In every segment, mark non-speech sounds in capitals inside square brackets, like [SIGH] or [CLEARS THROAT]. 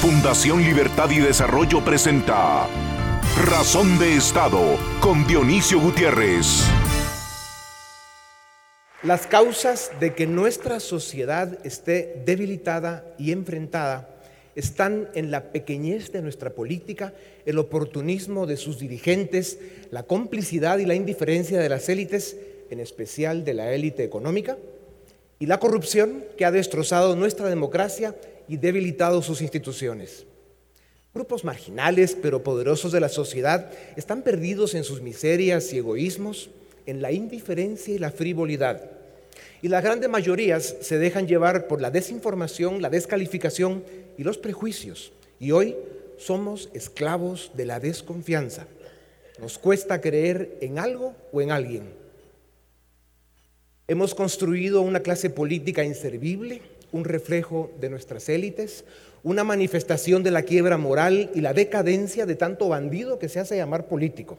Fundación Libertad y Desarrollo presenta Razón de Estado con Dionisio Gutiérrez. Las causas de que nuestra sociedad esté debilitada y enfrentada están en la pequeñez de nuestra política, el oportunismo de sus dirigentes, la complicidad y la indiferencia de las élites, en especial de la élite económica, y la corrupción que ha destrozado nuestra democracia y debilitado sus instituciones. Grupos marginales pero poderosos de la sociedad están perdidos en sus miserias y egoísmos, en la indiferencia y la frivolidad. Y las grandes mayorías se dejan llevar por la desinformación, la descalificación y los prejuicios. Y hoy somos esclavos de la desconfianza. Nos cuesta creer en algo o en alguien. Hemos construido una clase política inservible un reflejo de nuestras élites, una manifestación de la quiebra moral y la decadencia de tanto bandido que se hace llamar político.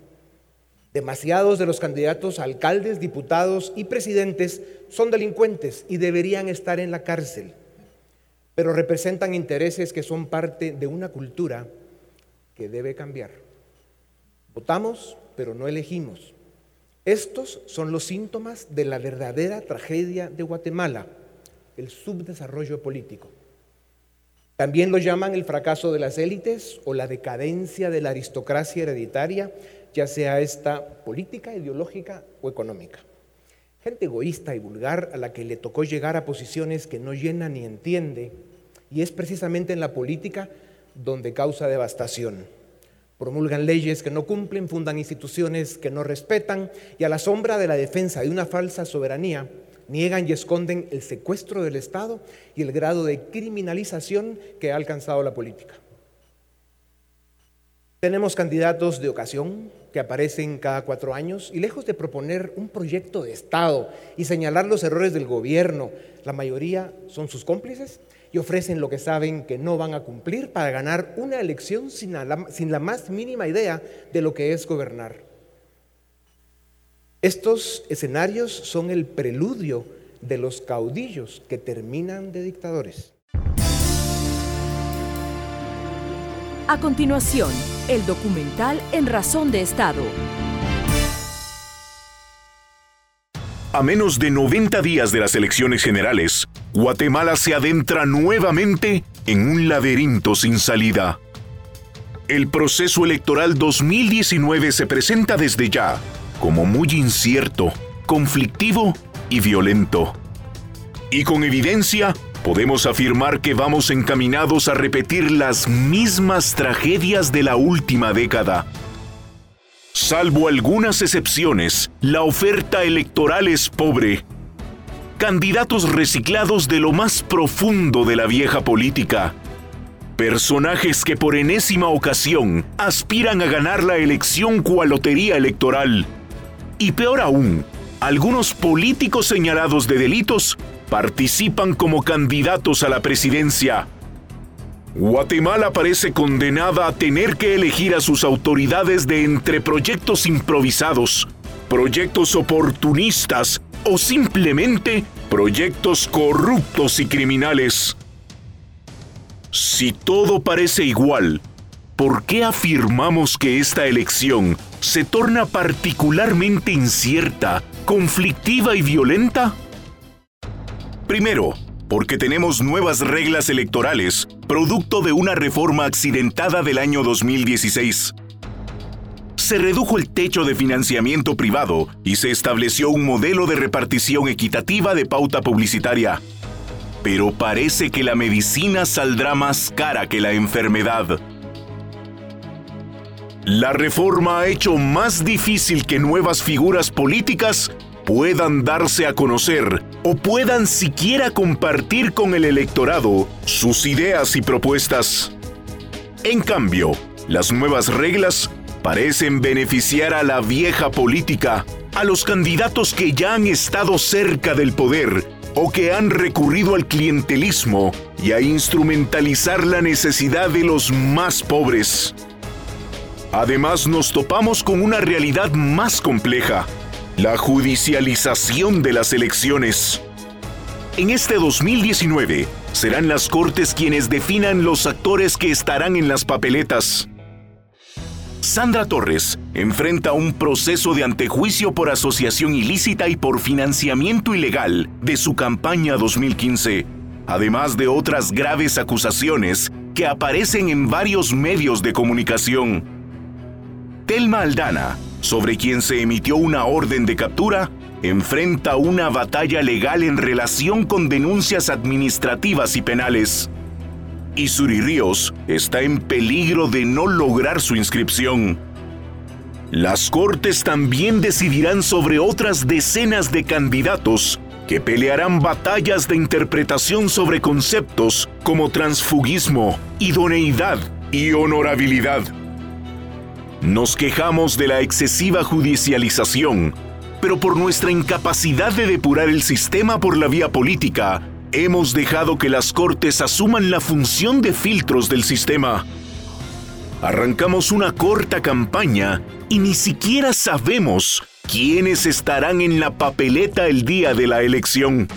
Demasiados de los candidatos alcaldes, diputados y presidentes son delincuentes y deberían estar en la cárcel, pero representan intereses que son parte de una cultura que debe cambiar. Votamos, pero no elegimos. Estos son los síntomas de la verdadera tragedia de Guatemala el subdesarrollo político. También lo llaman el fracaso de las élites o la decadencia de la aristocracia hereditaria, ya sea esta política, ideológica o económica. Gente egoísta y vulgar a la que le tocó llegar a posiciones que no llena ni entiende, y es precisamente en la política donde causa devastación. Promulgan leyes que no cumplen, fundan instituciones que no respetan, y a la sombra de la defensa de una falsa soberanía, Niegan y esconden el secuestro del Estado y el grado de criminalización que ha alcanzado la política. Tenemos candidatos de ocasión que aparecen cada cuatro años y lejos de proponer un proyecto de Estado y señalar los errores del gobierno, la mayoría son sus cómplices y ofrecen lo que saben que no van a cumplir para ganar una elección sin la, más mínima idea de lo que es gobernar. Estos escenarios son el preludio de los caudillos que terminan de dictadores. A continuación, el documental En Razón de Estado. A menos de 90 días de las elecciones generales, Guatemala se adentra nuevamente en un laberinto sin salida. El proceso electoral 2019 se presenta desde ya como muy incierto, conflictivo y violento. Y con evidencia, podemos afirmar que vamos encaminados a repetir las mismas tragedias de la última década. Salvo algunas excepciones, la oferta electoral es pobre. Candidatos reciclados de lo más profundo de la vieja política. Personajes que por enésima ocasión aspiran a ganar la elección cual lotería electoral y peor aún, algunos políticos señalados de delitos participan como candidatos a la presidencia. Guatemala parece condenada a tener que elegir a sus autoridades de entre proyectos improvisados, proyectos oportunistas o simplemente proyectos corruptos y criminales. Si todo parece igual, ¿por qué afirmamos que esta elección se torna particularmente incierta, conflictiva y violenta? Primero, porque tenemos nuevas reglas electorales, producto de una reforma accidentada del año 2016. Se redujo el techo de financiamiento privado y se estableció un modelo de repartición equitativa de pauta publicitaria. Pero parece que la medicina saldrá más cara que la enfermedad. La reforma ha hecho más difícil que nuevas figuras políticas puedan darse a conocer o puedan siquiera compartir con el electorado sus ideas y propuestas. En cambio, las nuevas reglas parecen beneficiar a la vieja política, a los candidatos que ya han estado cerca del poder o que han recurrido al clientelismo y a instrumentalizar la necesidad de los más pobres. Además nos topamos con una realidad más compleja, la judicialización de las elecciones. En este 2019, serán las Cortes quienes definan los actores que estarán en las papeletas. Sandra Torres enfrenta un proceso de antejuicio por asociación ilícita y por financiamiento ilegal de su campaña 2015, además de otras graves acusaciones que aparecen en varios medios de comunicación. Telma Aldana, sobre quien se emitió una orden de captura, enfrenta una batalla legal en relación con denuncias administrativas y penales. Y Suri Ríos está en peligro de no lograr su inscripción. Las Cortes también decidirán sobre otras decenas de candidatos que pelearán batallas de interpretación sobre conceptos como transfugismo, idoneidad y honorabilidad. Nos quejamos de la excesiva judicialización, pero por nuestra incapacidad de depurar el sistema por la vía política, hemos dejado que las Cortes asuman la función de filtros del sistema. Arrancamos una corta campaña y ni siquiera sabemos quiénes estarán en la papeleta el día de la elección.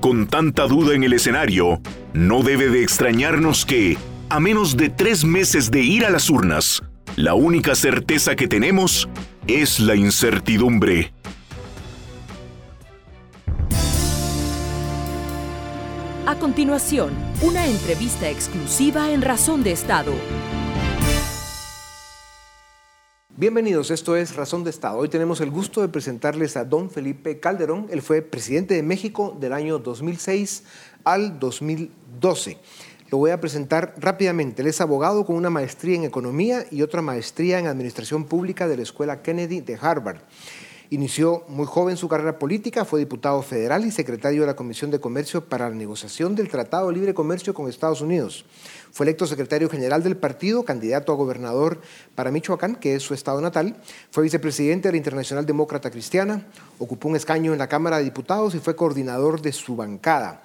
Con tanta duda en el escenario, no debe de extrañarnos que, a menos de tres meses de ir a las urnas, la única certeza que tenemos es la incertidumbre. A continuación, una entrevista exclusiva en Razón de Estado. Bienvenidos, esto es Razón de Estado. Hoy tenemos el gusto de presentarles a don Felipe Calderón. Él fue presidente de México del año 2006 al 2012. Lo voy a presentar rápidamente. Él es abogado con una maestría en economía y otra maestría en administración pública de la Escuela Kennedy de Harvard. Inició muy joven su carrera política, fue diputado federal y secretario de la Comisión de Comercio para la negociación del Tratado de Libre Comercio con Estados Unidos. Fue electo secretario general del partido, candidato a gobernador para Michoacán, que es su estado natal. Fue vicepresidente de la Internacional Demócrata Cristiana, ocupó un escaño en la Cámara de Diputados y fue coordinador de su bancada.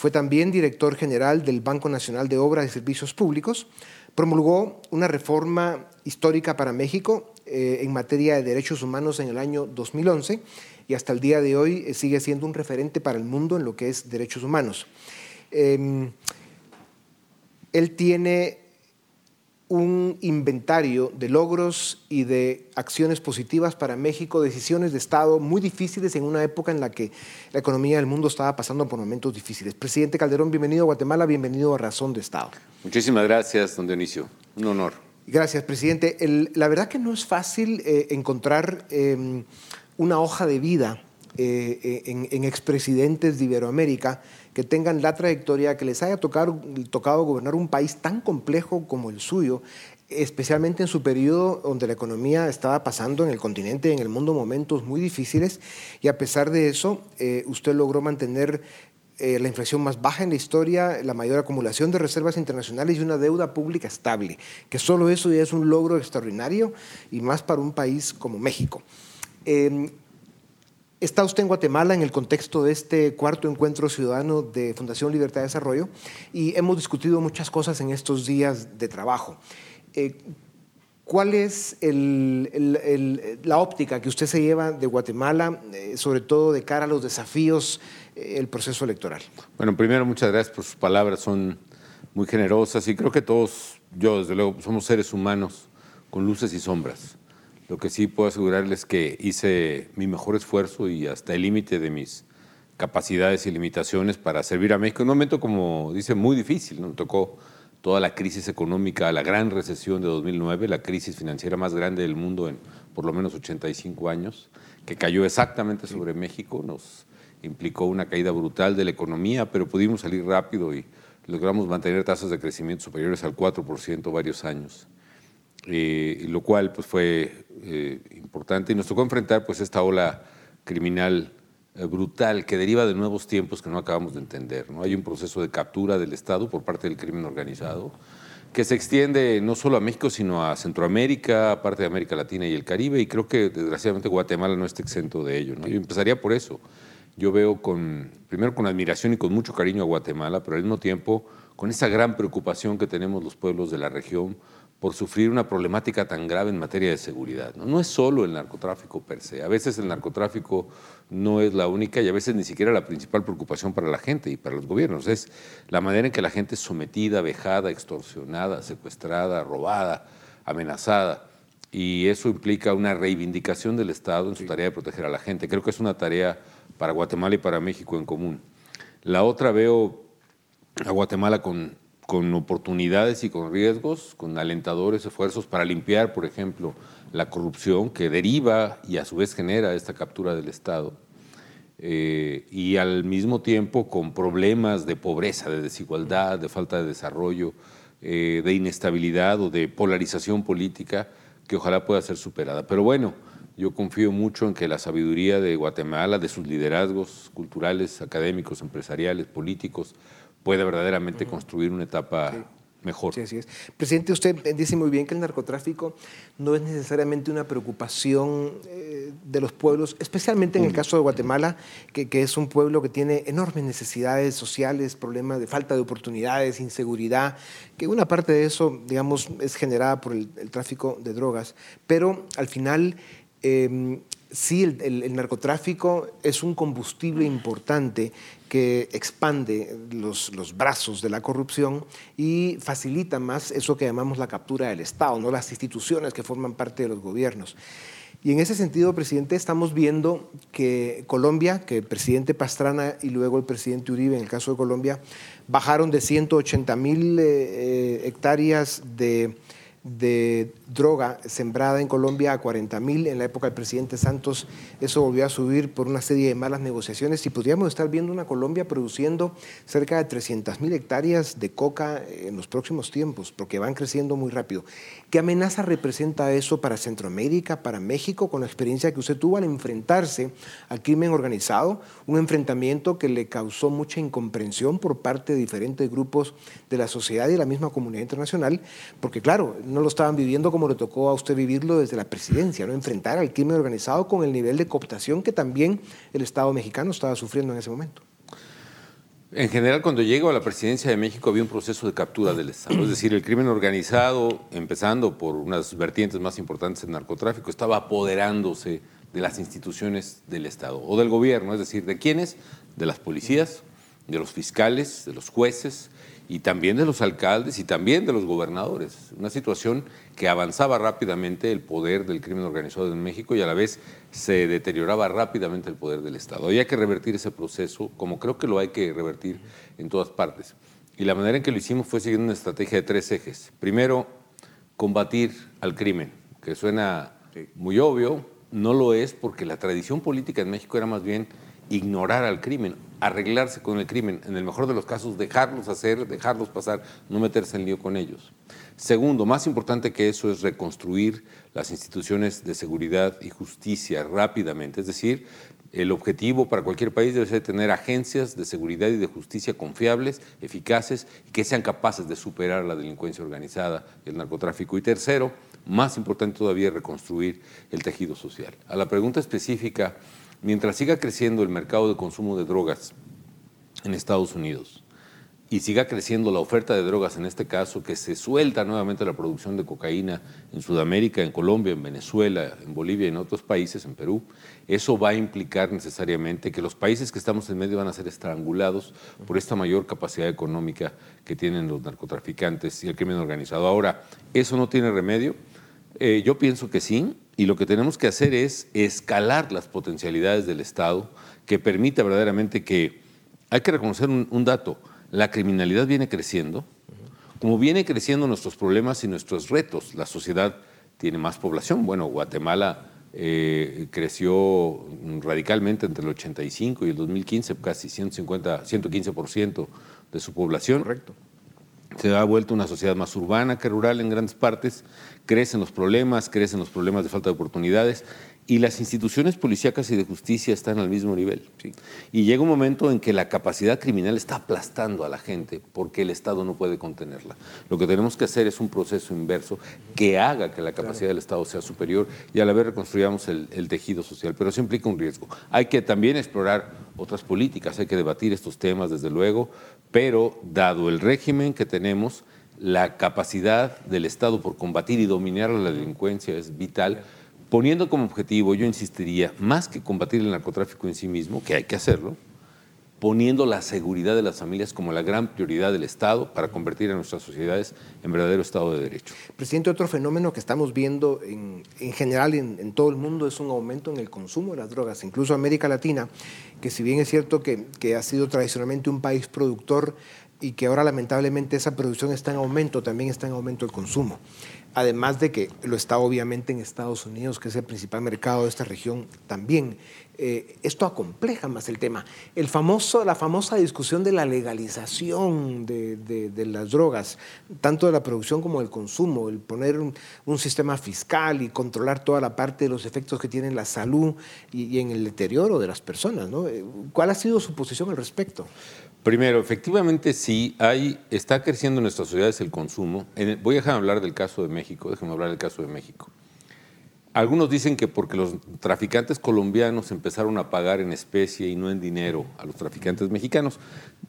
Fue también director general del Banco Nacional de Obras y Servicios Públicos. Promulgó una reforma histórica para México eh, en materia de derechos humanos en el año 2011 y hasta el día de hoy eh, sigue siendo un referente para el mundo en lo que es derechos humanos. Em, él tiene un inventario de logros y de acciones positivas para México, decisiones de Estado muy difíciles en una época en la que la economía del mundo estaba pasando por momentos difíciles. Presidente Calderón, bienvenido a Guatemala, bienvenido a Razón de Estado. Muchísimas gracias, don Dionisio. Un honor. Gracias, presidente. la verdad que no es fácil eh, encontrar em, una hoja de vida eh, eh, en, en, expresidentes de Iberoamérica que tengan la trayectoria, que les haya tocado, tocado gobernar un país tan complejo como el suyo, especialmente en su periodo donde la economía estaba pasando en el continente, en el mundo, momentos muy difíciles, y a pesar de eso, eh, usted logró mantener eh, la inflación más baja en la historia, la mayor acumulación de reservas internacionales y una deuda pública estable, que solo eso ya es un logro extraordinario y más para un país como México. Eh, Está usted en Guatemala en el contexto de este cuarto encuentro ciudadano de Fundación Libertad de Desarrollo y hemos discutido muchas cosas en estos días de trabajo. Eh, ¿Cuál es la óptica que usted se lleva de Guatemala, eh, sobre todo de cara a los desafíos del eh, proceso electoral? Bueno, primero muchas gracias por sus palabras, son muy generosas y creo que todos, yo desde luego, somos seres humanos con luces y sombras. Lo que sí puedo asegurarles que hice mi mejor esfuerzo y hasta el límite de mis capacidades y limitaciones para servir a México en un momento, como dice, muy difícil. Nos tocó toda la crisis económica, la gran recesión de 2009, la crisis financiera más grande del mundo en por lo menos 85 años, que cayó exactamente sobre México, nos implicó una caída brutal de la economía, pero pudimos salir rápido y logramos mantener tasas de crecimiento superiores al 4% varios años. Eh, lo cual pues, fue eh, importante y nos tocó enfrentar pues, esta ola criminal eh, brutal que deriva de nuevos tiempos que no acabamos de entender. ¿no? Hay un proceso de captura del Estado por parte del crimen organizado que se extiende no solo a México, sino a Centroamérica, parte de América Latina y el Caribe, y creo que desgraciadamente Guatemala no está exento de ello. ¿no? Yo empezaría por eso. Yo veo con, primero con admiración y con mucho cariño a Guatemala, pero al mismo tiempo con esa gran preocupación que tenemos los pueblos de la región por sufrir una problemática tan grave en materia de seguridad. ¿no? no es solo el narcotráfico per se, a veces el narcotráfico no es la única y a veces ni siquiera la principal preocupación para la gente y para los gobiernos, es la manera en que la gente es sometida, vejada, extorsionada, secuestrada, robada, amenazada. Y eso implica una reivindicación del Estado en su tarea de proteger a la gente. Creo que es una tarea para Guatemala y para México en común. La otra veo a Guatemala con con oportunidades y con riesgos, con alentadores esfuerzos para limpiar, por ejemplo, la corrupción que deriva y a su vez genera esta captura del Estado. Eh, y al mismo tiempo con problemas de pobreza, de desigualdad, de falta de desarrollo, eh, de inestabilidad o de polarización política que ojalá pueda ser superada. Pero bueno, yo confío mucho en que la sabiduría de Guatemala, de sus liderazgos culturales, académicos, empresariales, políticos, puede verdaderamente construir una etapa mejor. Sí, así es. Presidente, usted dice muy bien que el narcotráfico no es necesariamente una preocupación eh, de los pueblos, especialmente en el mm. caso de Guatemala, que, es un pueblo que tiene enormes necesidades sociales, problemas de falta de oportunidades, inseguridad, que una parte de eso, digamos, es generada por el, tráfico de drogas, pero al final... Em, sí, el, narcotráfico es un combustible importante que expande los, brazos de la corrupción y facilita más eso que llamamos la captura del Estado, ¿no? las instituciones que forman parte de los gobiernos. Y en ese sentido, presidente, estamos viendo que Colombia, que el presidente Pastrana y luego el presidente Uribe, en el caso de Colombia, bajaron de 180 mil eh, eh, hectáreas de de droga sembrada en Colombia a 40 mil en la época del presidente Santos. Eso volvió a subir por una serie de malas negociaciones y podríamos estar viendo una Colombia produciendo cerca de 300 mil hectáreas de coca en los próximos tiempos, porque van creciendo muy rápido. ¿Qué amenaza representa eso para Centroamérica, para México, con la experiencia que usted tuvo al enfrentarse al crimen organizado? Un enfrentamiento que le causó mucha incomprensión por parte de diferentes grupos de la sociedad y de la misma comunidad internacional, porque claro, no lo estaban viviendo como le tocó a usted vivirlo desde la presidencia, ¿no? enfrentar al crimen organizado con el nivel de cooptación que también el Estado mexicano estaba sufriendo en ese momento. En general, cuando llego a la presidencia de México había un proceso de captura del Estado, es decir, el crimen organizado, empezando por unas vertientes más importantes del narcotráfico, estaba apoderándose de las instituciones del Estado o del gobierno, es decir, ¿de quiénes? De las policías, de los fiscales, de los jueces y también de los alcaldes y también de los gobernadores. Una situación que avanzaba rápidamente el poder del crimen organizado en México y a la vez se deterioraba rápidamente el poder del Estado. Había que revertir ese proceso, como creo que lo hay que revertir en todas partes. Y la manera en que lo hicimos fue siguiendo una estrategia de tres ejes. Primero, combatir al crimen, que suena muy obvio, no lo es porque la tradición política en México era más bien ignorar al crimen, arreglarse con el crimen, en el mejor de los casos dejarlos hacer, dejarlos pasar, no meterse en lío con ellos. Segundo, más importante que eso es reconstruir las instituciones de seguridad y justicia rápidamente, es decir, el objetivo para cualquier país debe ser tener agencias de seguridad y de justicia confiables, eficaces y que sean capaces de superar la delincuencia organizada y el narcotráfico. Y tercero, más importante todavía, reconstruir el tejido social. A la pregunta específica mientras siga creciendo el mercado de consumo de drogas en Estados Unidos y siga creciendo la oferta de drogas, en este caso, que se suelta nuevamente la producción de cocaína en Sudamérica, en Colombia, en Venezuela, en Bolivia y en otros países, en Perú, eso va a implicar necesariamente que los países que estamos en medio van a ser estrangulados por esta mayor capacidad económica que tienen los narcotraficantes y el crimen organizado. Ahora, ¿eso no tiene remedio? Eh, yo pienso que sí, y lo que tenemos que hacer es escalar las potencialidades del Estado que permita verdaderamente que, hay que reconocer un, dato, la criminalidad viene creciendo, como viene creciendo nuestros problemas y nuestros retos, la sociedad tiene más población, bueno, Guatemala eh, creció radicalmente entre el 85 y el 2015, casi 150, 115% de su población. Correcto. Se ha vuelto una sociedad más urbana que rural en grandes partes, crecen los problemas, crecen los problemas de falta de oportunidades y las instituciones policíacas y de justicia están al mismo nivel. Y llega un momento en que la capacidad criminal está aplastando a la gente porque el Estado no puede contenerla. Lo que tenemos que hacer es un proceso inverso que haga que la capacidad del Estado sea superior y a la vez reconstruyamos el, el tejido social. Pero eso implica un riesgo. Hay que también explorar otras políticas, hay que debatir estos temas, desde luego, pero dado el régimen que tenemos, la capacidad del Estado por combatir y dominar la delincuencia es vital, poniendo como objetivo, yo insistiría, más que combatir el narcotráfico en sí mismo, que hay que hacerlo, poniendo la seguridad de las familias como la gran prioridad del Estado para convertir a nuestras sociedades en verdadero Estado de Derecho. Presidente, otro fenómeno que estamos viendo en, general en, en, todo el mundo es un aumento en el consumo de las drogas, incluso América Latina, que si bien es cierto que, que ha sido tradicionalmente un país productor y que ahora lamentablemente esa producción está en aumento, también está en aumento el consumo. Además de que lo está obviamente en Estados Unidos, que es el principal mercado de esta región también. Eh, esto acompleja más el tema. El famoso, la famosa discusión de la legalización de, las drogas, tanto de la producción como del consumo, el poner un, sistema fiscal y controlar toda la parte de los efectos que tiene en la salud y, en el deterioro de las personas. Eh, ¿Cuál ha sido su posición al respecto? Primero, efectivamente sí, hay, está creciendo en nuestras sociedades el consumo. voy a dejar hablar del caso de México, déjenme hablar del caso de México. Algunos dicen que porque los traficantes colombianos empezaron a pagar en especie y no en dinero a los traficantes mexicanos.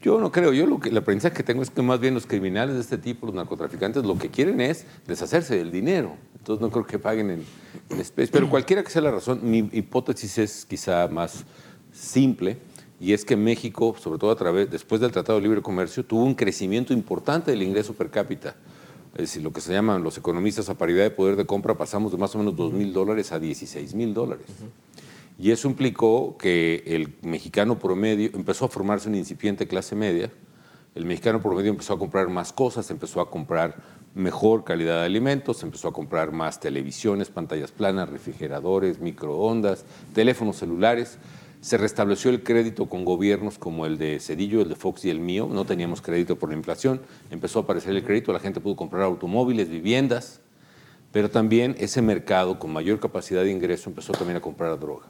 Yo no creo, yo lo que, la aprendizaje que tengo es que más bien los criminales de este tipo, los narcotraficantes, lo que quieren es deshacerse del dinero. Entonces no creo que paguen en, en especie. Pero cualquiera que sea la razón, mi hipótesis es quizá más simple y es que México, sobre todo a través, después del Tratado de Libre Comercio, tuvo un crecimiento importante del ingreso per cápita. Es decir, lo que se llaman los economistas a paridad de poder de compra, pasamos de más o menos 2 mil dólares a 16 mil dólares. Y eso implicó que el mexicano promedio empezó a formarse una incipiente clase media. El mexicano promedio empezó a comprar más cosas, empezó a comprar mejor calidad de alimentos, empezó a comprar más televisiones, pantallas planas, refrigeradores, microondas, teléfonos celulares se restableció el crédito con gobiernos como el de Cedillo, el de Fox y el mío. No teníamos crédito por la inflación. Empezó a aparecer el crédito, la gente pudo comprar automóviles, viviendas, pero también ese mercado con mayor capacidad de ingreso empezó también a comprar droga.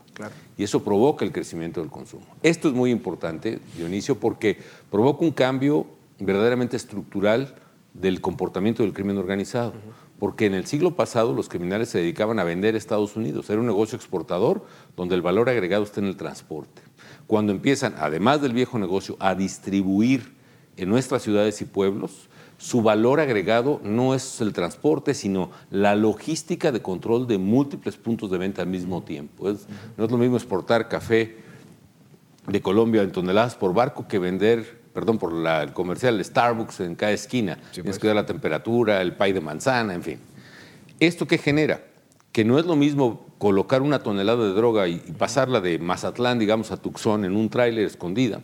Y eso provoca el crecimiento del consumo. Esto es muy importante, Dionisio, porque provoca un cambio verdaderamente estructural del comportamiento del crimen organizado porque en el siglo pasado los criminales se dedicaban a vender a Estados Unidos. Era un negocio exportador donde el valor agregado está en el transporte. Cuando empiezan, además del viejo negocio, a distribuir en nuestras ciudades y pueblos, su valor agregado no es el transporte, sino la logística de control de múltiples puntos de venta al mismo tiempo. no es lo mismo exportar café de Colombia en toneladas por barco que vender perdón, por la, el comercial Starbucks en cada esquina. Tienes pues. que dar la temperatura, el pay de manzana, en fin. ¿Esto qué genera? Que no es lo mismo colocar una tonelada de droga y, pasarla de Mazatlán, digamos, a Tucson en un tráiler escondida,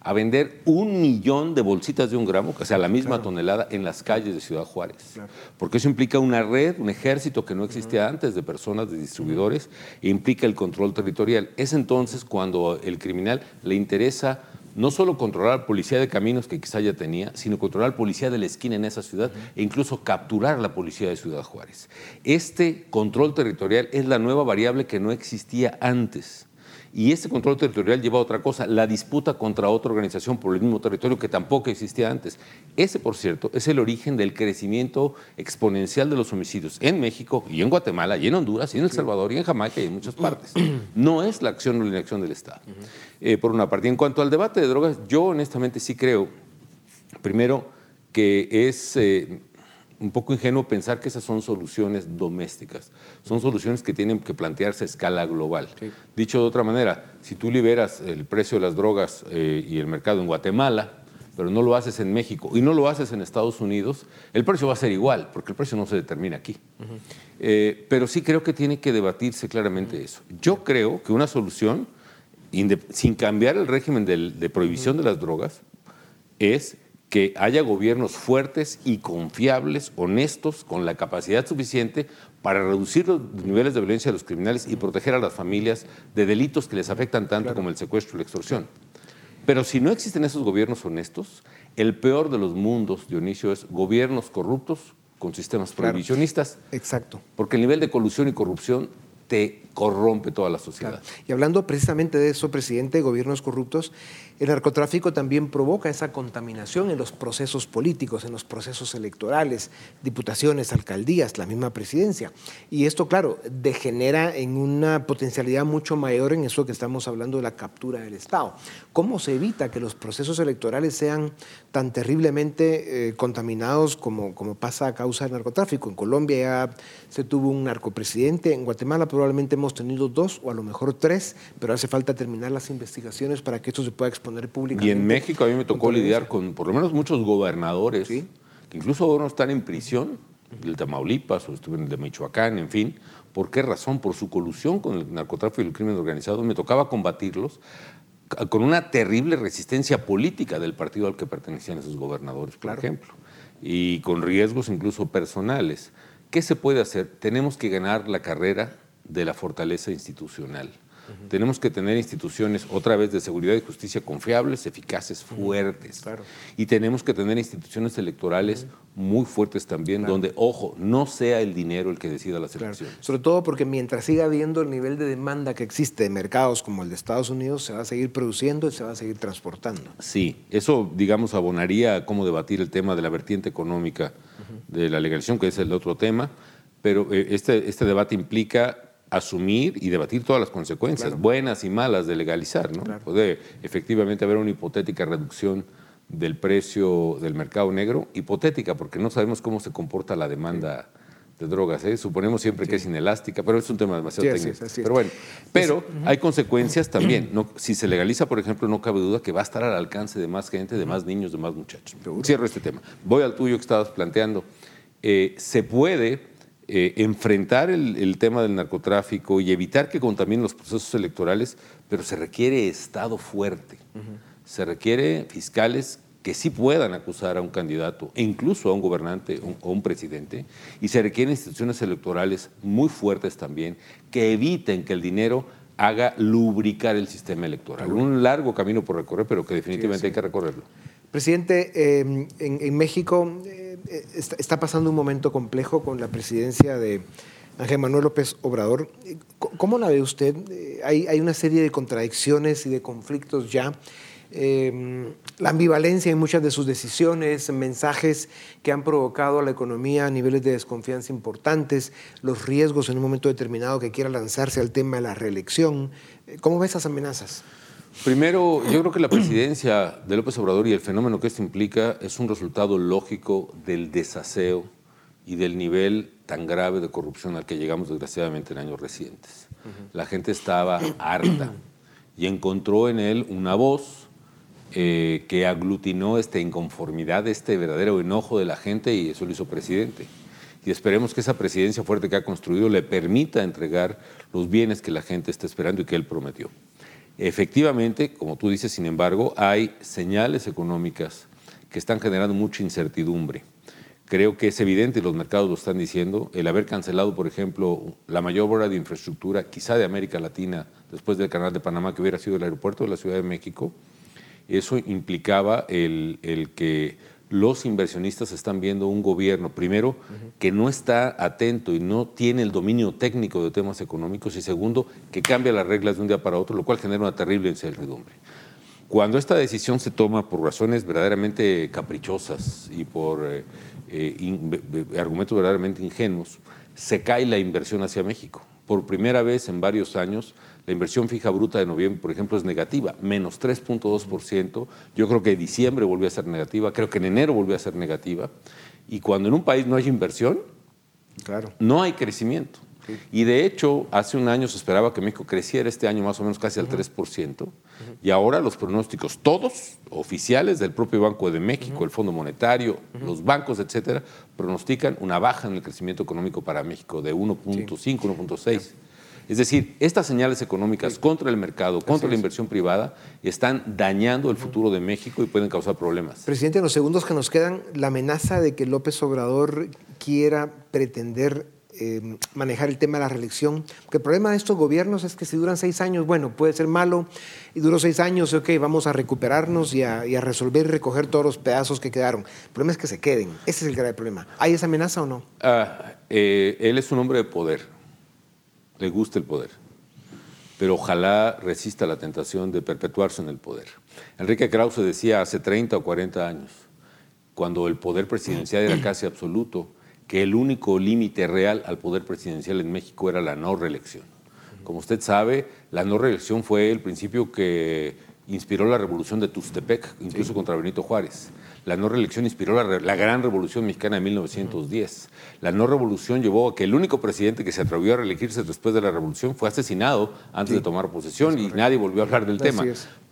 a vender un millón de bolsitas de un gramo, o sea, la misma tonelada, en las calles de Ciudad Juárez. Porque eso implica una red, un ejército que no existía antes de personas, de distribuidores, e implica el control territorial. Es entonces cuando el criminal le interesa no solo controlar policía de caminos que quizá ya tenía, sino controlar policía de la esquina en esa ciudad e incluso capturar la policía de Ciudad Juárez. Este control territorial es la nueva variable que no existía antes. Y ese control territorial lleva a otra cosa, la disputa contra otra organización por el mismo territorio que tampoco existía antes. Ese, por cierto, es el origen del crecimiento exponencial de los homicidios en México y en Guatemala y en Honduras y en El Salvador y en Jamaica y en muchas [CLEARS THROAT] partes. No es la acción o la inacción del Estado. Eh, por una parte. En cuanto al debate de drogas, yo honestamente sí creo, primero, que es... Eh, un poco ingenuo pensar que esas son soluciones domésticas. Son soluciones que tienen que plantearse a escala global. Dicho de otra manera, si tú liberas el precio de las drogas eh, y el mercado en Guatemala, pero no lo haces en México y no lo haces en Estados Unidos, el precio va a ser igual, porque el precio no se determina aquí. Eh, pero sí creo que tiene que debatirse claramente eso. Yo creo que una solución, sin cambiar el régimen de prohibición de las drogas, es que haya gobiernos fuertes y confiables, honestos, con la capacidad suficiente para reducir los niveles de violencia de los criminales y proteger a las familias de delitos que les afectan tanto como el secuestro y la extorsión. Pero si no existen esos gobiernos honestos, el peor de los mundos, Dionisio, es gobiernos corruptos con sistemas prohibicionistas. Exacto. Porque el nivel de colusión y corrupción te corrompe toda la sociedad. Y hablando precisamente de eso, presidente, gobiernos corruptos, el narcotráfico también provoca esa contaminación en los procesos políticos, en los procesos electorales, diputaciones, alcaldías, la misma presidencia. Y esto, claro, degenera en una potencialidad mucho mayor en eso que estamos hablando de la captura del Estado. ¿Cómo se evita que los procesos electorales sean tan terriblemente eh, contaminados como, pasa a causa del narcotráfico? En Colombia ya se tuvo un narcopresidente, en Guatemala probablemente hemos tenido dos o a lo mejor tres, pero hace falta terminar las investigaciones para que esto se pueda exponer y en México a mí me tocó lidiar con por lo menos muchos gobernadores, que incluso ahora están en prisión, el de Tamaulipas o estuvieron el de Michoacán, en fin. ¿Por qué razón? Por su colusión con el narcotráfico y el crimen organizado. Me tocaba combatirlos con una terrible resistencia política del partido al que pertenecían esos gobernadores, por ejemplo, y con riesgos incluso personales. ¿Qué se puede hacer? Tenemos que ganar la carrera de la fortaleza institucional. Tenemos que tener instituciones, otra vez, de seguridad y justicia confiables, eficaces, fuertes. Y tenemos que tener instituciones electorales muy fuertes también, donde, ojo, no sea el dinero el que decida las elecciones. Sobre todo porque mientras siga habiendo el nivel de demanda que existe de mercados como el de Estados Unidos, se va a seguir produciendo y se va a seguir transportando. Sí, eso, digamos, abonaría a cómo debatir el tema de la vertiente económica de la legalización, que es el otro tema, pero eh, este, este debate implica asumir y debatir todas las consecuencias, buenas y malas, de legalizar. ¿no? Puede efectivamente haber una hipotética reducción del precio del mercado negro, hipotética, porque no sabemos cómo se comporta la demanda de drogas. ¿eh? Suponemos siempre que es inelástica, pero es un tema demasiado técnico. pero bueno, pero hay consecuencias también. No, si se legaliza, por ejemplo, no cabe duda que va a estar al alcance de más gente, de más niños, de más muchachos. Cierro este tema. Voy al tuyo que estabas planteando. Eh, se puede eh, enfrentar el, tema del narcotráfico y evitar que contaminen los procesos electorales, pero se requiere Estado fuerte. Se requiere fiscales que sí puedan acusar a un candidato e incluso a un gobernante o un presidente, y se requieren instituciones electorales muy fuertes también que eviten que el dinero haga lubricar el sistema electoral. Un largo camino por recorrer, pero que definitivamente hay que recorrerlo. Presidente, em, en, México eh, está, pasando un momento complejo con la presidencia de Ángel Manuel López Obrador. ¿Cómo la ve usted? Eh, hay, una serie de contradicciones y de conflictos ya. Em, la ambivalencia en muchas de sus decisiones, mensajes que han provocado a la economía niveles de desconfianza importantes, los riesgos en un momento determinado que quiera lanzarse al tema de la reelección. ¿Cómo ve esas amenazas? Primero, yo creo que la presidencia de López Obrador y el fenómeno que esto implica es un resultado lógico del desaseo y del nivel tan grave de corrupción al que llegamos desgraciadamente en años recientes. La gente estaba harta y encontró en él una voz eh, que aglutinó esta inconformidad, este verdadero enojo de la gente y eso lo hizo presidente. Y esperemos que esa presidencia fuerte que ha construido le permita entregar los bienes que la gente está esperando y que él prometió. Efectivamente, como tú dices, sin embargo, hay señales económicas que están generando mucha incertidumbre. Creo que es evidente, los mercados lo están diciendo, el haber cancelado, por ejemplo, la mayor obra de infraestructura, quizá de América Latina, después del Canal de Panamá, que hubiera sido el aeropuerto de la Ciudad de México, eso implicaba el, el que los inversionistas están viendo un gobierno, primero, que no está atento y no tiene el dominio técnico de temas económicos, y segundo, que cambia las reglas de un día para otro, lo cual genera una terrible incertidumbre. Cuando esta decisión se toma por razones verdaderamente caprichosas y por eh, eh, argumentos verdaderamente ingenuos, se cae la inversión hacia México. Por primera vez en varios años, la inversión fija bruta de noviembre, por ejemplo, es negativa, menos 3.2%. Yo creo que en diciembre volvió a ser negativa, creo que en enero volvió a ser negativa. Y cuando en un país no hay inversión, claro. no hay crecimiento. Y de hecho, hace un año se esperaba que México creciera este año más o menos casi al 3%. Y ahora los pronósticos, todos oficiales del propio Banco de México, el Fondo Monetario, los bancos, etcétera, pronostican una baja en el crecimiento económico para México de 1.5, 1.6. Es decir, estas señales económicas contra el mercado, contra la inversión privada, están dañando el futuro de México y pueden causar problemas. Presidente, en los segundos que nos quedan, la amenaza de que López Obrador quiera pretender eh, manejar el tema de la reelección. Porque el problema de estos gobiernos es que si duran seis años, bueno, puede ser malo, y duró seis años, ok, vamos a recuperarnos y a, resolver y recoger todos los pedazos que quedaron. El problema es que se queden. Ese es el grave problema. ¿Hay esa amenaza o no? Ah, eh, él es un hombre de poder le gusta el poder. pero ojalá resista la tentación de perpetuarse en el poder. Enrique Krause decía hace 30 o 40 años, cuando el poder presidencial era casi absoluto, que el único límite real al poder presidencial en México era la no reelección. Como usted sabe, la no reelección fue el principio que inspiró la revolución de Tustepec, incluso contra Benito Juárez. La no reelección inspiró la, gran revolución mexicana de 1910. La no revolución llevó a que el único presidente que se atrevió a reelegirse después de la revolución fue asesinado antes de tomar posesión y nadie volvió a hablar del tema.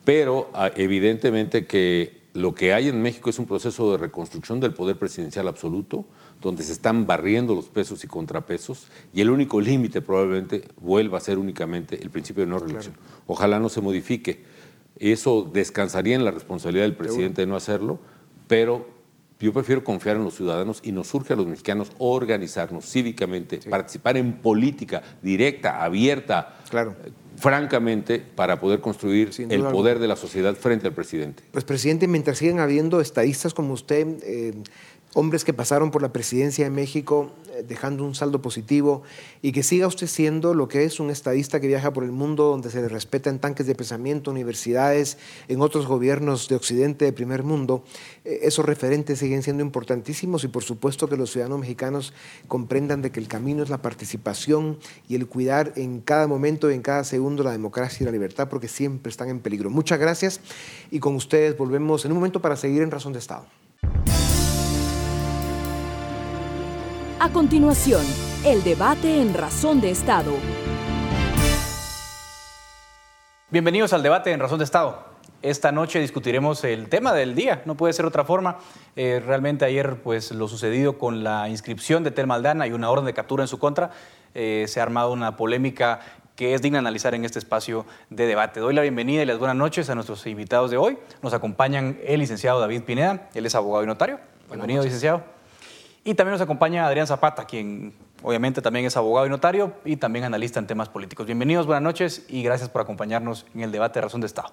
Pero ah, evidentemente que lo que hay en México es un proceso de reconstrucción del poder presidencial absoluto, donde se están barriendo los pesos y contrapesos, y el único límite probablemente vuelva a ser únicamente el principio de no reelección. Ojalá no se modifique. Eso descansaría en la responsabilidad del presidente de no hacerlo, pero yo prefiero confiar en los ciudadanos y nos surge a los mexicanos organizarnos cívicamente, participar en política directa, abierta, claro. Eh, francamente, para poder construir el poder de la sociedad frente al presidente. Pues, presidente, mientras siguen habiendo estadistas como usted, eh, hombres que pasaron por la presidencia de México eh, dejando un saldo positivo y que siga usted siendo lo que es un estadista que viaja por el mundo donde se le respetan tanques de pensamiento, universidades, en otros gobiernos de Occidente, de primer mundo. Eh, esos referentes siguen siendo importantísimos y por supuesto que los ciudadanos mexicanos comprendan de que el camino es la participación y el cuidar en cada momento y en cada segundo la democracia y la libertad porque siempre están en peligro. Muchas gracias y con ustedes volvemos en un momento para seguir en Razón de Estado. A continuación, el debate en Razón de Estado. Bienvenidos al debate en Razón de Estado. Esta noche discutiremos el tema del día, no puede ser otra forma. Eh, realmente ayer, pues lo sucedido con la inscripción de Tel Maldana y una orden de captura en su contra, eh, se ha armado una polémica que es digna analizar en este espacio de debate. Doy la bienvenida y las buenas noches a nuestros invitados de hoy. Nos acompañan el licenciado David Pineda, él es abogado y notario. Bienvenido, licenciado. Y también nos acompaña Adrián Zapata, quien obviamente también es abogado y notario y también analista en temas políticos. Bienvenidos, buenas noches y gracias por acompañarnos en el debate de razón de Estado.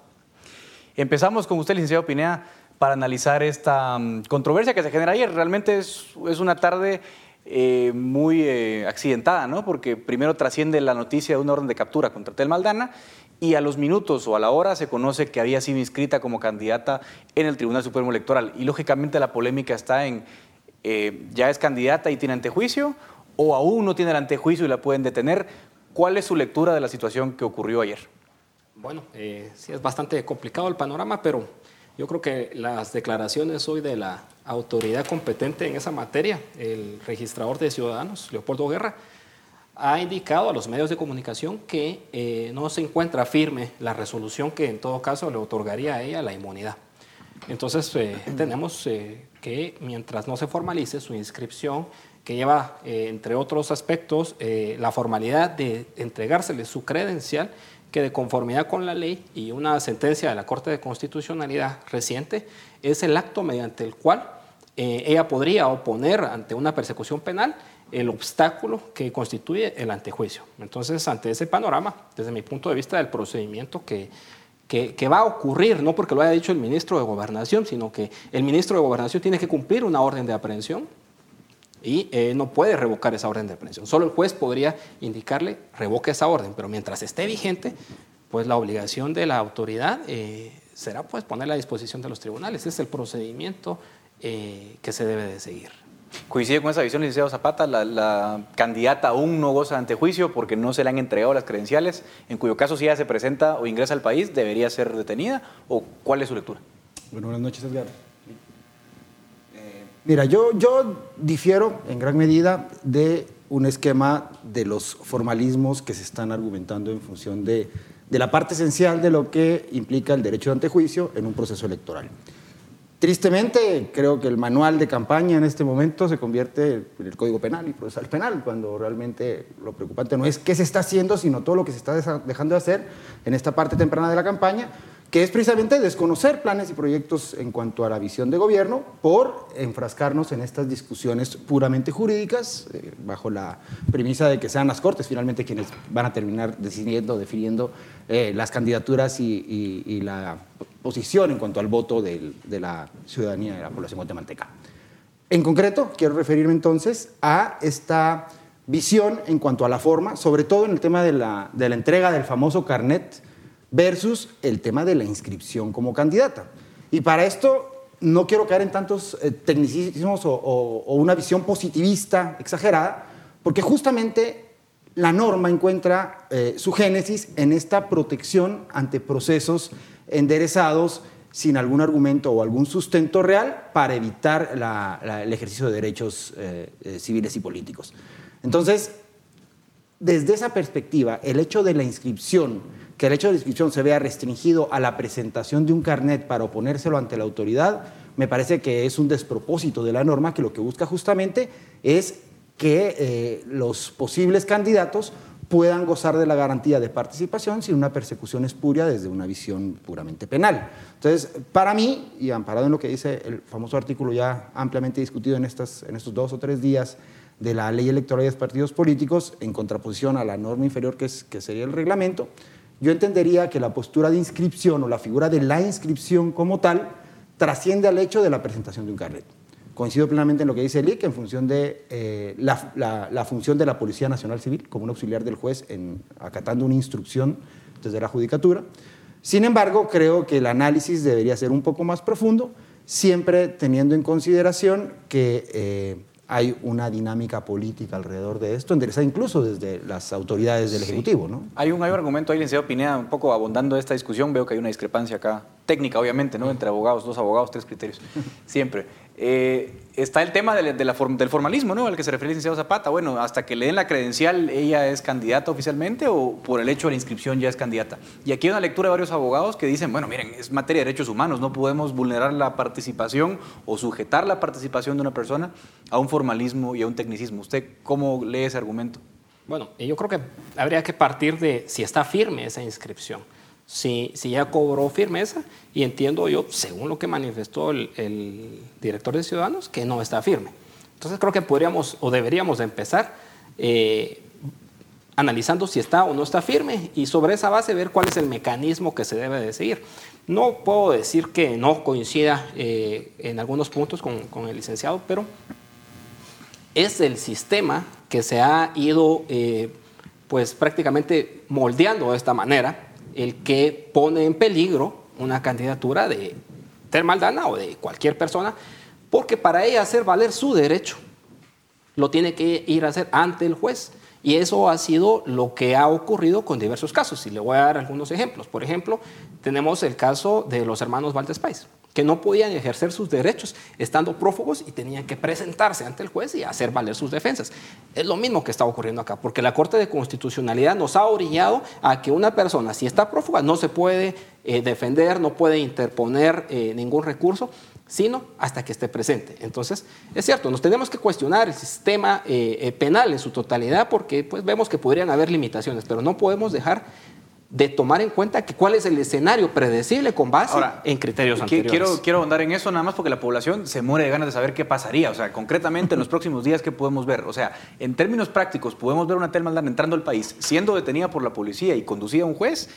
Empezamos con usted, licenciado Pinea, para analizar esta mm, controversia que se genera ayer. Realmente es, una tarde eh, muy eh, accidentada, ¿no? Porque primero trasciende la noticia de una orden de captura contra Tel Maldana y a los minutos o a la hora se conoce que había sido inscrita como candidata en el Tribunal Supremo Electoral. Y lógicamente la polémica está en eh, ya es candidata y tiene antejuicio o aún no tiene el antejuicio y la pueden detener. ¿Cuál es su lectura de la situación que ocurrió ayer? Bueno, eh, sí es bastante complicado el panorama, pero yo creo que las declaraciones hoy de la autoridad competente en esa materia, el registrador de ciudadanos, Leopoldo Guerra, ha indicado a los medios de comunicación que eh, no se encuentra firme la resolución que en todo caso le otorgaría a ella la inmunidad. Entonces tenemos que mientras no se formalice su inscripción, que lleva, eh, entre otros aspectos, eh, la formalidad de entregársele su credencial, que de conformidad con la ley y una sentencia de la Corte de Constitucionalidad reciente, es el acto mediante el cual eh, ella podría oponer ante una persecución penal el obstáculo que constituye el antejuicio. Entonces, ante ese panorama, desde mi punto de vista del procedimiento que que, va a ocurrir, no porque lo haya dicho el ministro de Gobernación, sino que el ministro de Gobernación tiene que cumplir una orden de aprehensión y eh, no puede revocar esa orden de aprehensión. Solo el juez podría indicarle revoque esa orden, pero mientras esté vigente, pues la obligación de la autoridad eh, será pues ponerla a disposición de los tribunales. Ese es el procedimiento eh, que se debe de seguir. Coincide con esa visión, licenciado Zapata, la, candidata aún no goza de antejuicio porque no se le han entregado las credenciales, en cuyo caso si ella se presenta o ingresa al país, ¿debería ser detenida? ¿O cuál es su lectura? Bueno, buenas noches, Edgar. mira, yo, yo difiero en gran medida de un esquema de los formalismos que se están argumentando en función de, de la parte esencial de lo que implica el derecho de antejuicio en un proceso electoral. Tristemente, creo que el manual de campaña en este momento se convierte en el Código Penal y procesal penal, cuando realmente lo preocupante no es qué se está haciendo, sino todo lo que se está dejando de hacer en esta parte temprana de la campaña, que es precisamente desconocer planes y proyectos en cuanto a la visión de gobierno por enfrascarnos en estas discusiones puramente jurídicas, eh, bajo la premisa de que sean las Cortes finalmente quienes van a terminar decidiendo, definiendo eh, las candidaturas y, la posición en cuanto al voto de la ciudadanía de la población guatemalteca. En concreto, quiero referirme entonces a esta visión en cuanto a la forma, sobre todo en el tema de la, de la entrega del famoso carnet versus el tema de la inscripción como candidata. Y para esto no quiero caer en tantos eh, tecnicismos o, una visión positivista exagerada, porque justamente la norma encuentra eh, su génesis en esta protección ante procesos enderezados sin algún argumento o algún sustento real para evitar el ejercicio de derechos eh, civiles y políticos. Entonces, desde esa perspectiva, el hecho de la inscripción, que el hecho de la inscripción se vea restringido a la presentación de un carnet para oponérselo ante la autoridad, me parece que es un despropósito de la norma que lo que busca justamente es que eh, los posibles candidatos puedan gozar de la garantía de participación sin una persecución espuria desde una visión puramente penal. Entonces, para mí, y amparado en lo que dice el famoso artículo ya ampliamente discutido en, estas, en estos dos o tres días de la ley electoral de los partidos políticos, en contraposición a la norma inferior que, es, que sería el reglamento, yo entendería que la postura de inscripción o la figura de la inscripción como tal trasciende al hecho de la presentación de un carnet. Coincido plenamente en lo que dice Lick en función de eh, la, la- la función de la Policía Nacional Civil como un auxiliar del juez en acatando una instrucción desde la judicatura. Sin embargo, creo que el análisis debería ser un poco más profundo, siempre teniendo en consideración que eh, hay una dinámica política alrededor de esto, enderezada incluso desde las autoridades del Ejecutivo. ¿no? Hay un, hay un argumento ahí, licenciado Pineda, un poco abondando esta discusión. Veo que hay una discrepancia acá, técnica, obviamente, ¿no? Entre abogados, dos abogados, tres criterios. [LAUGHS] Siempre. Eh, está el tema del, formalismo, ¿no? Al que se refiere el licenciado Zapata. Bueno, hasta que le den la credencial, ¿ella es candidata oficialmente o por el hecho de la inscripción ya es candidata? Y aquí hay una lectura de varios abogados que dicen, bueno, miren, es materia de derechos humanos, no podemos vulnerar la participación o sujetar la participación de una persona a un formalismo y a un tecnicismo. ¿Usted cómo lee ese argumento? Bueno, yo creo que habría que partir de si está firme esa inscripción, si, ya cobró firmeza, y entiendo yo, según lo que manifestó el, director de Ciudadanos, que no está firme. Entonces creo que podríamos o deberíamos de empezar eh, analizando si está o no está firme y sobre esa base ver cuál es el mecanismo que se debe de seguir. No puedo decir que no coincida eh, en algunos puntos con, con el licenciado, pero es el sistema que se ha ido eh, pues prácticamente moldeando de esta manera el que pone en peligro una candidatura de Tel Maldana o de cualquier persona porque para ella hacer valer su derecho lo tiene que ir a hacer ante el juez. Y eso ha sido lo que ha ocurrido con diversos casos. Y le voy a dar algunos ejemplos. Por ejemplo, tenemos el caso de los hermanos Valdés Pais, que no podían ejercer sus derechos estando prófugos y tenían que presentarse ante el juez y hacer valer sus defensas. Es lo mismo que está ocurriendo acá, porque la Corte de Constitucionalidad nos ha orillado a que una persona, si está prófuga, no se puede eh, defender, no puede interponer eh, ningún recurso sino hasta que esté presente. Entonces, es cierto, nos tenemos que cuestionar el sistema eh, penal en su totalidad porque pues, vemos que podrían haber limitaciones, pero no podemos dejar de tomar en cuenta que cuál es el escenario predecible con base Ahora, en criterios qui- anteriores. Quiero, quiero ahondar en eso nada más porque la población se muere de ganas de saber qué pasaría. O sea, concretamente en los [LAUGHS] próximos días, ¿qué podemos ver? O sea, en términos prácticos, podemos ver una Tel Maldana entrando al país, siendo detenida por la policía y conducida a un juez,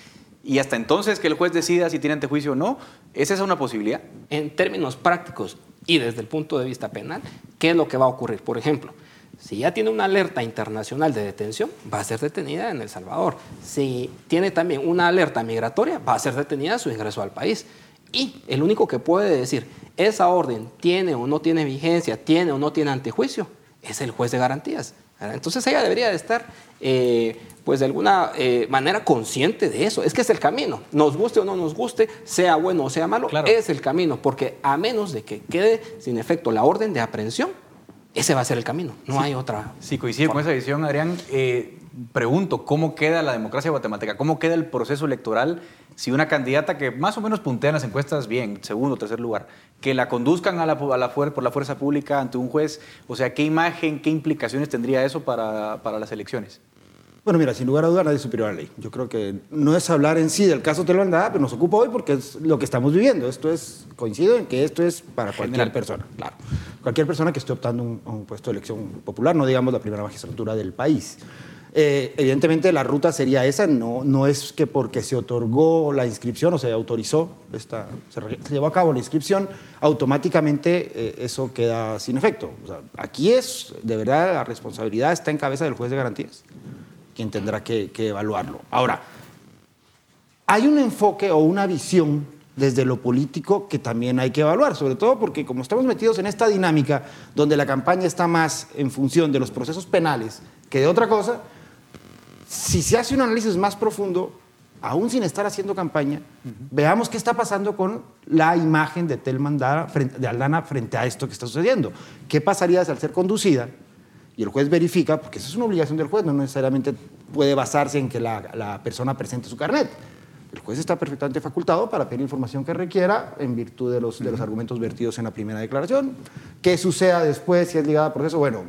y hasta entonces que el juez decida si tiene antejuicio o no. ¿Es esa una posibilidad? en términos prácticos y desde el punto de vista penal, ¿qué es lo que va a ocurrir? Por ejemplo, si ya tiene una alerta internacional de detención, va a ser detenida en El Salvador. Si tiene también una alerta migratoria, va a ser detenida a su ingreso al país. Y el único que puede decir esa orden tiene o no tiene vigencia, tiene o no tiene antejuicio, es el juez de garantías. Entonces ella debería de estar, eh, pues de alguna eh, manera consciente de eso. Es que es el camino. Nos guste o no nos guste, sea bueno o sea malo, Claro. es el camino. Porque a menos de que quede sin efecto la orden de aprehensión, ese va a ser el camino. No hay otra. Si coincide con esa visión, Adrián, eh, pregunto, ¿cómo queda la democracia guatemalteca? ¿Cómo queda el proceso electoral si una candidata que más o menos puntea en las encuestas bien, segundo o tercer lugar, que la conduzcan a la, a la fuer- por la fuerza pública ante un juez? O sea, ¿qué imagen, qué implicaciones tendría eso para, para las elecciones? Bueno, mira, sin lugar a dudas nadie es superior a la ley. Yo creo que no es hablar en sí del caso Telvandada, pero nos ocupa hoy porque es lo que estamos viviendo. Esto es, coincido en que esto es para cualquier General. persona, claro. Cualquier persona que esté optando un- a un puesto de elección popular, no digamos la primera magistratura del país. Eh, evidentemente la ruta sería esa, no, no es que porque se otorgó la inscripción o se autorizó, esta, se, llevó a cabo la inscripción, automáticamente eh, eso queda sin efecto. aquí es, de verdad, la responsabilidad está en cabeza del juez de garantías, quien tendrá que, que evaluarlo. Ahora, hay un enfoque o una visión desde lo político que también hay que evaluar, sobre todo porque como estamos metidos en esta dinámica donde la campaña está más en función de los procesos penales que de otra cosa, si se hace un análisis más profundo, aún sin estar haciendo campaña, veamos qué está pasando con la imagen de Telman de Aldana frente a esto que está sucediendo. ¿Qué pasaría si al ser conducida, y el juez verifica, porque eso es una obligación del juez, no necesariamente puede basarse en que la, persona presente su carnet. El juez está perfectamente facultado para pedir información que requiera en virtud de los, de los argumentos vertidos en la primera declaración. ¿Qué suceda después si es ligada a proceso? Bueno,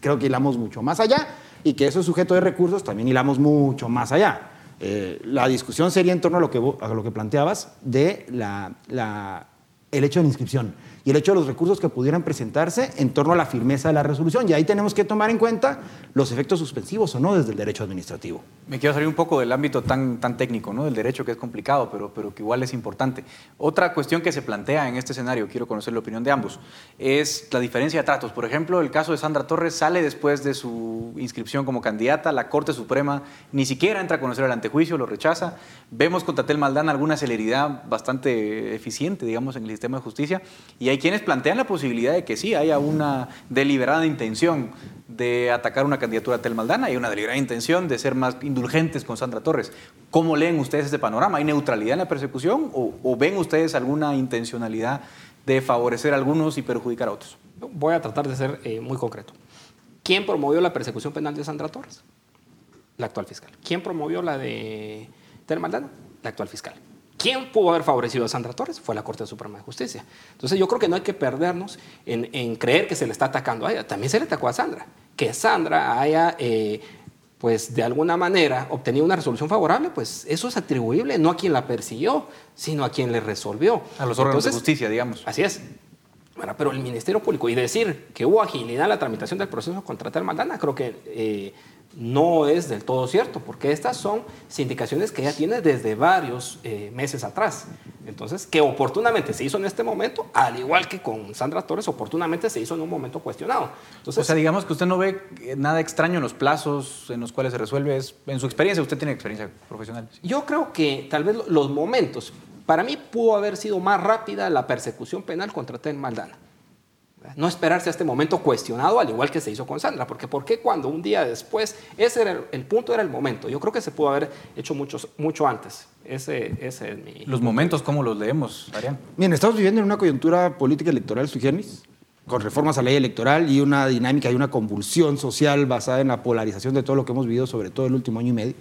creo que hilamos mucho más allá y que eso es sujeto de recursos, también hilamos mucho más allá. Eh, la discusión sería en torno a lo que, a lo que planteabas de la, la, el hecho de la inscripción el hecho de los recursos que pudieran presentarse en torno a la firmeza de la resolución. Y ahí tenemos que tomar en cuenta los efectos suspensivos o no desde el derecho administrativo. Me quiero salir un poco del ámbito tan, tan técnico, ¿no? del derecho que es complicado, pero, pero que igual es importante. Otra cuestión que se plantea en este escenario, quiero conocer la opinión de ambos, es la diferencia de tratos. Por ejemplo, el caso de Sandra Torres sale después de su inscripción como candidata, la Corte Suprema ni siquiera entra a conocer el antejuicio, lo rechaza. Vemos con Tatel Maldana alguna celeridad bastante eficiente, digamos, en el sistema de justicia, y hay quienes plantean la posibilidad de que sí haya una deliberada intención de atacar una candidatura a Tel Maldana y una deliberada intención de ser más indulgentes con Sandra Torres. ¿Cómo leen ustedes este panorama? ¿Hay neutralidad en la persecución o, ven ustedes alguna intencionalidad de favorecer a algunos y perjudicar a otros? Voy a tratar de ser eh, muy concreto. ¿Quién promovió la persecución penal de Sandra Torres? La actual fiscal. ¿Quién promovió la de Tel Maldana? La actual fiscal. ¿Quién pudo haber favorecido a Sandra Torres? Fue la Corte Suprema de Justicia. Entonces yo creo que no hay que perdernos en, creer que se le está atacando a ella. También se le atacó a Sandra. Que Sandra haya, eh, pues de alguna manera, obtenido una resolución favorable, pues eso es atribuible no a quien la persiguió, sino a quien le resolvió. A los órganos de justicia, digamos. Así es. Bueno, pero el Ministerio Público, y decir que hubo agilidad en la tramitación del proceso contra Maldana, creo que... Eh, no es del todo cierto, porque estas son sindicaciones que ya tiene desde varios eh, meses atrás. Entonces, que oportunamente se hizo en este momento, al igual que con Sandra Torres, oportunamente se hizo en un momento cuestionado. Entonces, o sea, digamos que usted no ve nada extraño en los plazos en los cuales se resuelve. en su experiencia, usted tiene experiencia profesional. Yo creo que tal vez los momentos, para mí pudo haber sido más rápida la persecución penal contra Ten Maldana. No esperarse a este momento cuestionado, al igual que se hizo con Sandra, porque ¿por qué cuando un día después, ese era el, punto, era el momento? Yo creo que se pudo haber hecho mucho, mucho antes. Ese, ese es mi... Los momentos, ¿cómo los leemos, Arián? Bien, estamos viviendo en una coyuntura política electoral sui generis, con reformas a la ley electoral y una dinámica y una convulsión social basada en la polarización de todo lo que hemos vivido, sobre todo el último año y medio,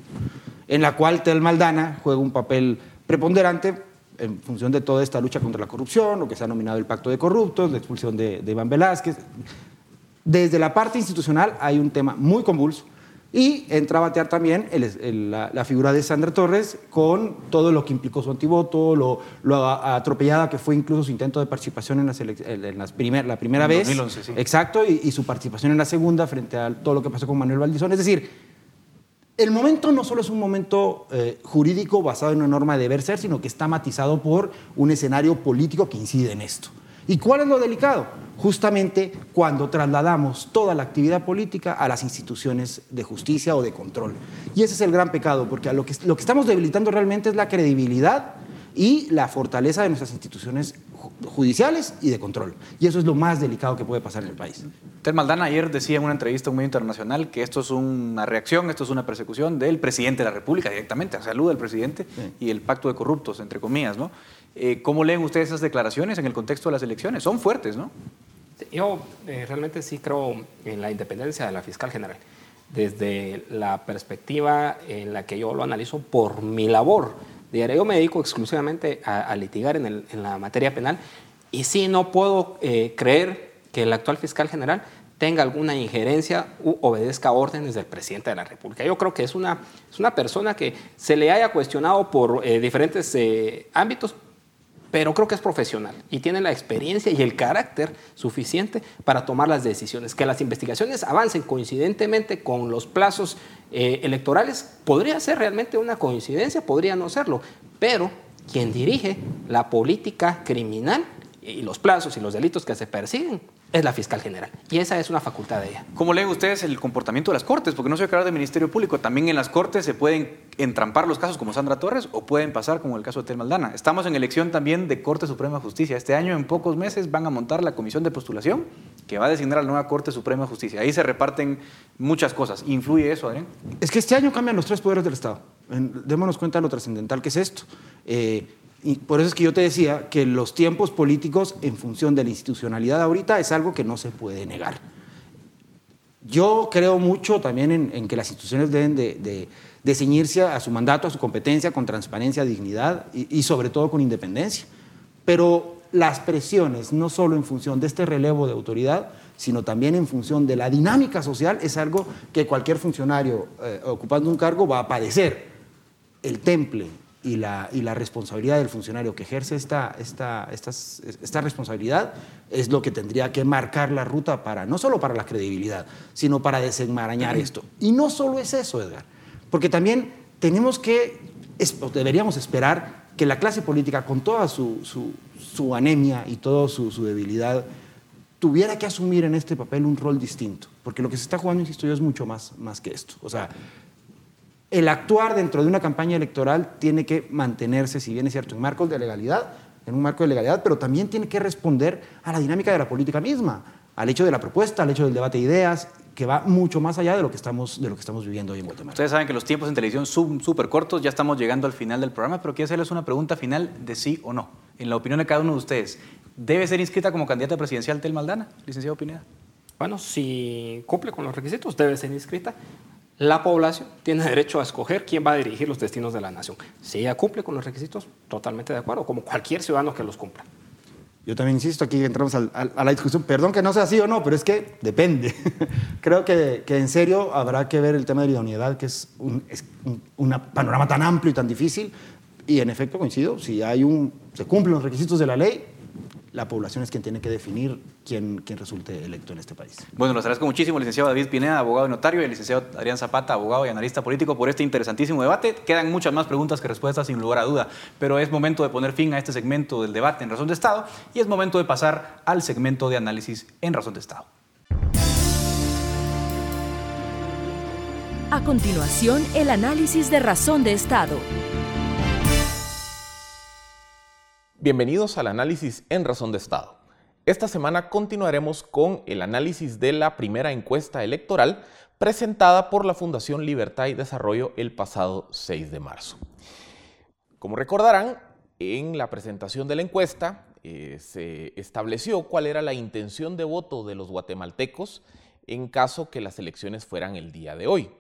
en la cual Tel Maldana juega un papel preponderante en función de toda esta lucha contra la corrupción, lo que se ha nominado el Pacto de Corruptos, la expulsión de, Iván Velázquez. Desde la parte institucional hay un tema muy convulso y entra a batear también la, figura de Sandra Torres con todo lo que implicó su antivoto, lo, lo atropellada que fue incluso su intento de participación en, las en las primer, la primera vez. 2011, sí. Exacto, y, y, su participación en la segunda frente a todo lo que pasó con Manuel Valdizón. Es decir, el momento no solo es un momento eh, jurídico basado en una norma de deber ser, sino que está matizado por un escenario político que incide en esto. ¿Y cuál es lo delicado? Justamente cuando trasladamos toda la actividad política a las instituciones de justicia o de control. Y ese es el gran pecado, porque lo que, lo que estamos debilitando realmente es la credibilidad y la fortaleza de nuestras instituciones judiciales y de control. Y eso es lo más delicado que puede pasar en el país. Ted Maldana ayer decía en una entrevista a un medio internacional que esto es una reacción, esto es una persecución del presidente de la República directamente, a salud del presidente y el pacto de corruptos, entre comillas, ¿no? Eh, ¿Cómo leen ustedes esas declaraciones en el contexto de las elecciones? Son fuertes, ¿no? Yo eh, realmente sí creo en la independencia de la fiscal general, desde la perspectiva en la que yo lo analizo por mi labor yo me dedico exclusivamente a, litigar en, la materia penal y sí no puedo eh, creer que el actual fiscal general tenga alguna injerencia u obedezca órdenes del presidente de la República. Yo creo que es una, es una persona que se le haya cuestionado por eh, diferentes eh, ámbitos, pero creo que es profesional y tiene la experiencia y el carácter suficiente para tomar las decisiones. Que las investigaciones avancen coincidentemente con los plazos eh, electorales podría ser realmente una coincidencia, podría no serlo, pero quien dirige la política criminal y los plazos y los delitos que se persiguen es la fiscal general. Y esa es una facultad de ella. ¿Cómo leen ustedes el comportamiento de las Cortes? Porque no soy hablar del Ministerio Público. También en las Cortes se pueden entrampar los casos como Sandra Torres o pueden pasar como el caso de Tel Maldana. Estamos en elección también de Corte Suprema de Justicia. Este año, en pocos meses, van a montar la comisión de postulación que va a designar a la nueva Corte Suprema de Justicia. Ahí se reparten muchas cosas. ¿Influye eso, Adrián? Es que este año cambian los tres poderes del Estado. Démonos cuenta de lo trascendental que es esto. Eh, y por eso es que yo te decía que los tiempos políticos en función de la institucionalidad ahorita es algo que no se puede negar. Yo creo mucho también en, que las instituciones deben de, de, ceñirse a su mandato, a su competencia, con transparencia, dignidad y, sobre todo con independencia. Pero las presiones, no solo en función de este relevo de autoridad, sino también en función de la dinámica social, es algo que cualquier funcionario eh, ocupando un cargo va a padecer. El temple y la, y la responsabilidad del funcionario que ejerce esta, esta, esta, responsabilidad es lo que tendría que marcar la ruta para, no solo para la credibilidad, sino para desenmarañar esto. Y no solo es eso, Edgar, porque también tenemos que, deberíamos esperar que la clase política, con toda su, su, su anemia y toda su, su, debilidad, tuviera que asumir en este papel un rol distinto, porque lo que se está jugando, insisto yo, es mucho más, más que esto. O sea, el actuar dentro de una campaña electoral tiene que mantenerse, si bien es cierto, en marcos de legalidad, en un marco de legalidad, pero también tiene que responder a la dinámica de la política misma, al hecho de la propuesta, al hecho del debate de ideas, que va mucho más allá de lo que estamos, de lo que estamos viviendo hoy en Guatemala. Ustedes saben que los tiempos en televisión son súper cortos, ya estamos llegando al final del programa, pero quiero hacerles una pregunta final de sí o no. En la opinión de cada uno de ustedes, ¿debe ser inscrita como candidata presidencial Tel Maldana, licenciado Pineda? Bueno, si cumple con los requisitos, debe ser inscrita la población tiene derecho a escoger quién va a dirigir los destinos de la nación. Si ella cumple con los requisitos, totalmente de acuerdo, como cualquier ciudadano que los cumpla. Yo también insisto, aquí entramos a la discusión, perdón que no sea así o no, pero es que depende. [LAUGHS] Creo que, en serio habrá que ver el tema de la idoneidad, que es un, panorama tan amplio y tan difícil, y en efecto coincido, si hay un, se cumplen los requisitos de la ley, la población es quien tiene que definir quién, quién resulte electo en este país. Bueno, los agradezco muchísimo, licenciado David Pineda, abogado y notario, y el licenciado Adrián Zapata, abogado y analista político, por este interesantísimo debate. Quedan muchas más preguntas que respuestas, sin lugar a duda, pero es momento de poner fin a este segmento del debate en Razón de Estado y es momento de pasar al segmento de análisis en Razón de Estado. A continuación, el análisis de Razón de Estado. Bienvenidos al análisis en Razón de Estado. Esta semana continuaremos con el análisis de la primera encuesta electoral presentada por la Fundación Libertad y Desarrollo el pasado 6 de marzo. Como recordarán, en la presentación de la encuesta eh, se estableció cuál era la intención de voto de los guatemaltecos en caso que las elecciones fueran el día de hoy.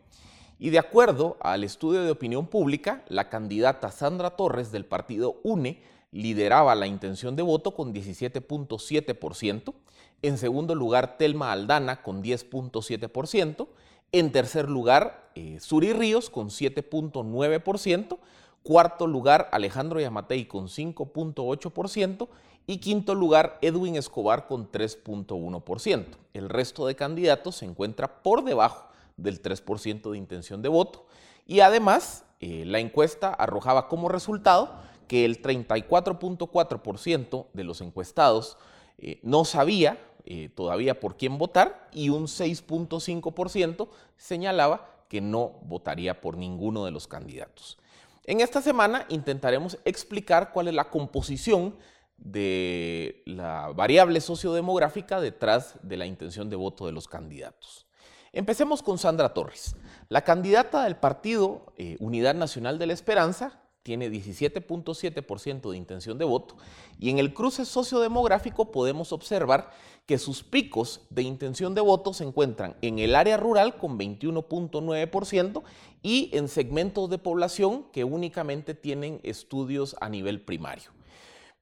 Y de acuerdo al estudio de opinión pública, la candidata Sandra Torres del partido UNE lideraba la intención de voto con 17.7%, en segundo lugar Telma Aldana con 10.7%, en tercer lugar eh, Suri Ríos con 7.9%, cuarto lugar Alejandro Yamatei con 5.8% y quinto lugar Edwin Escobar con 3.1%. El resto de candidatos se encuentra por debajo del 3% de intención de voto y además eh, la encuesta arrojaba como resultado que el 34.4% de los encuestados eh, no sabía eh, todavía por quién votar y un 6.5% señalaba que no votaría por ninguno de los candidatos. En esta semana intentaremos explicar cuál es la composición de la variable sociodemográfica detrás de la intención de voto de los candidatos. Empecemos con Sandra Torres, la candidata del partido eh, Unidad Nacional de la Esperanza, tiene 17.7% de intención de voto y en el cruce sociodemográfico podemos observar que sus picos de intención de voto se encuentran en el área rural con 21.9% y en segmentos de población que únicamente tienen estudios a nivel primario.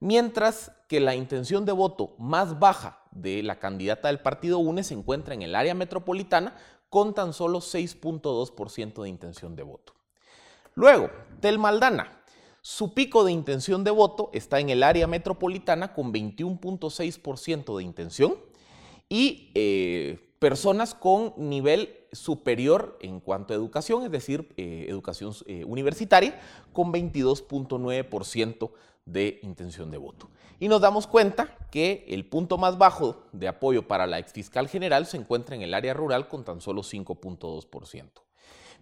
Mientras que la intención de voto más baja de la candidata del partido UNE se encuentra en el área metropolitana con tan solo 6.2% de intención de voto. Luego, Tel Maldana. Su pico de intención de voto está en el área metropolitana con 21.6% de intención y eh, personas con nivel superior en cuanto a educación, es decir, eh, educación eh, universitaria, con 22.9% de intención de voto. Y nos damos cuenta que el punto más bajo de apoyo para la exfiscal general se encuentra en el área rural con tan solo 5.2%.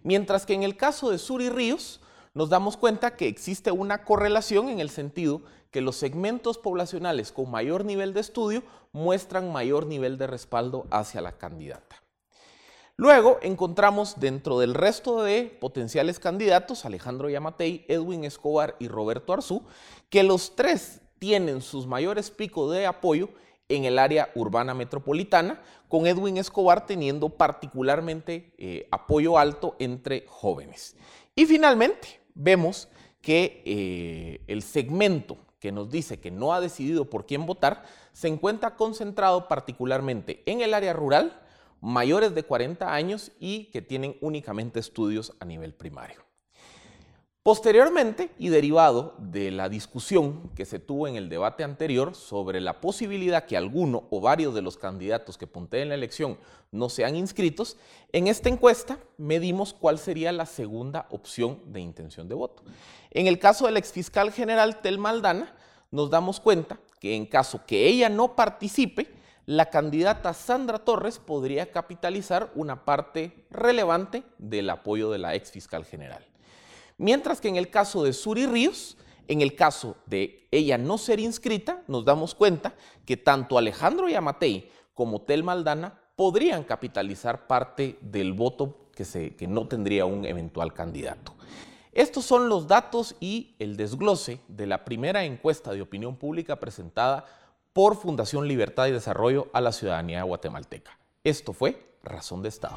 Mientras que en el caso de Sur y Ríos, nos damos cuenta que existe una correlación en el sentido que los segmentos poblacionales con mayor nivel de estudio muestran mayor nivel de respaldo hacia la candidata. Luego encontramos dentro del resto de potenciales candidatos, Alejandro Yamatei, Edwin Escobar y Roberto Arzú, que los tres tienen sus mayores picos de apoyo en el área urbana metropolitana, con Edwin Escobar teniendo particularmente eh, apoyo alto entre jóvenes. Y finalmente vemos que eh, el segmento que nos dice que no ha decidido por quién votar se encuentra concentrado particularmente en el área rural, mayores de 40 años y que tienen únicamente estudios a nivel primario. Posteriormente, y derivado de la discusión que se tuvo en el debate anterior sobre la posibilidad que alguno o varios de los candidatos que punteen la elección no sean inscritos, en esta encuesta medimos cuál sería la segunda opción de intención de voto. En el caso del exfiscal general Tel Maldana, nos damos cuenta que en caso que ella no participe, la candidata Sandra Torres podría capitalizar una parte relevante del apoyo de la ex fiscal general. Mientras que en el caso de Suri Ríos, en el caso de ella no ser inscrita, nos damos cuenta que tanto Alejandro Yamatei como Tel Maldana podrían capitalizar parte del voto que, no tendría un eventual candidato. Estos son los datos y el desglose de la primera encuesta de opinión pública presentada por Fundación Libertad y Desarrollo a la ciudadanía guatemalteca. Esto fue Razón de Estado.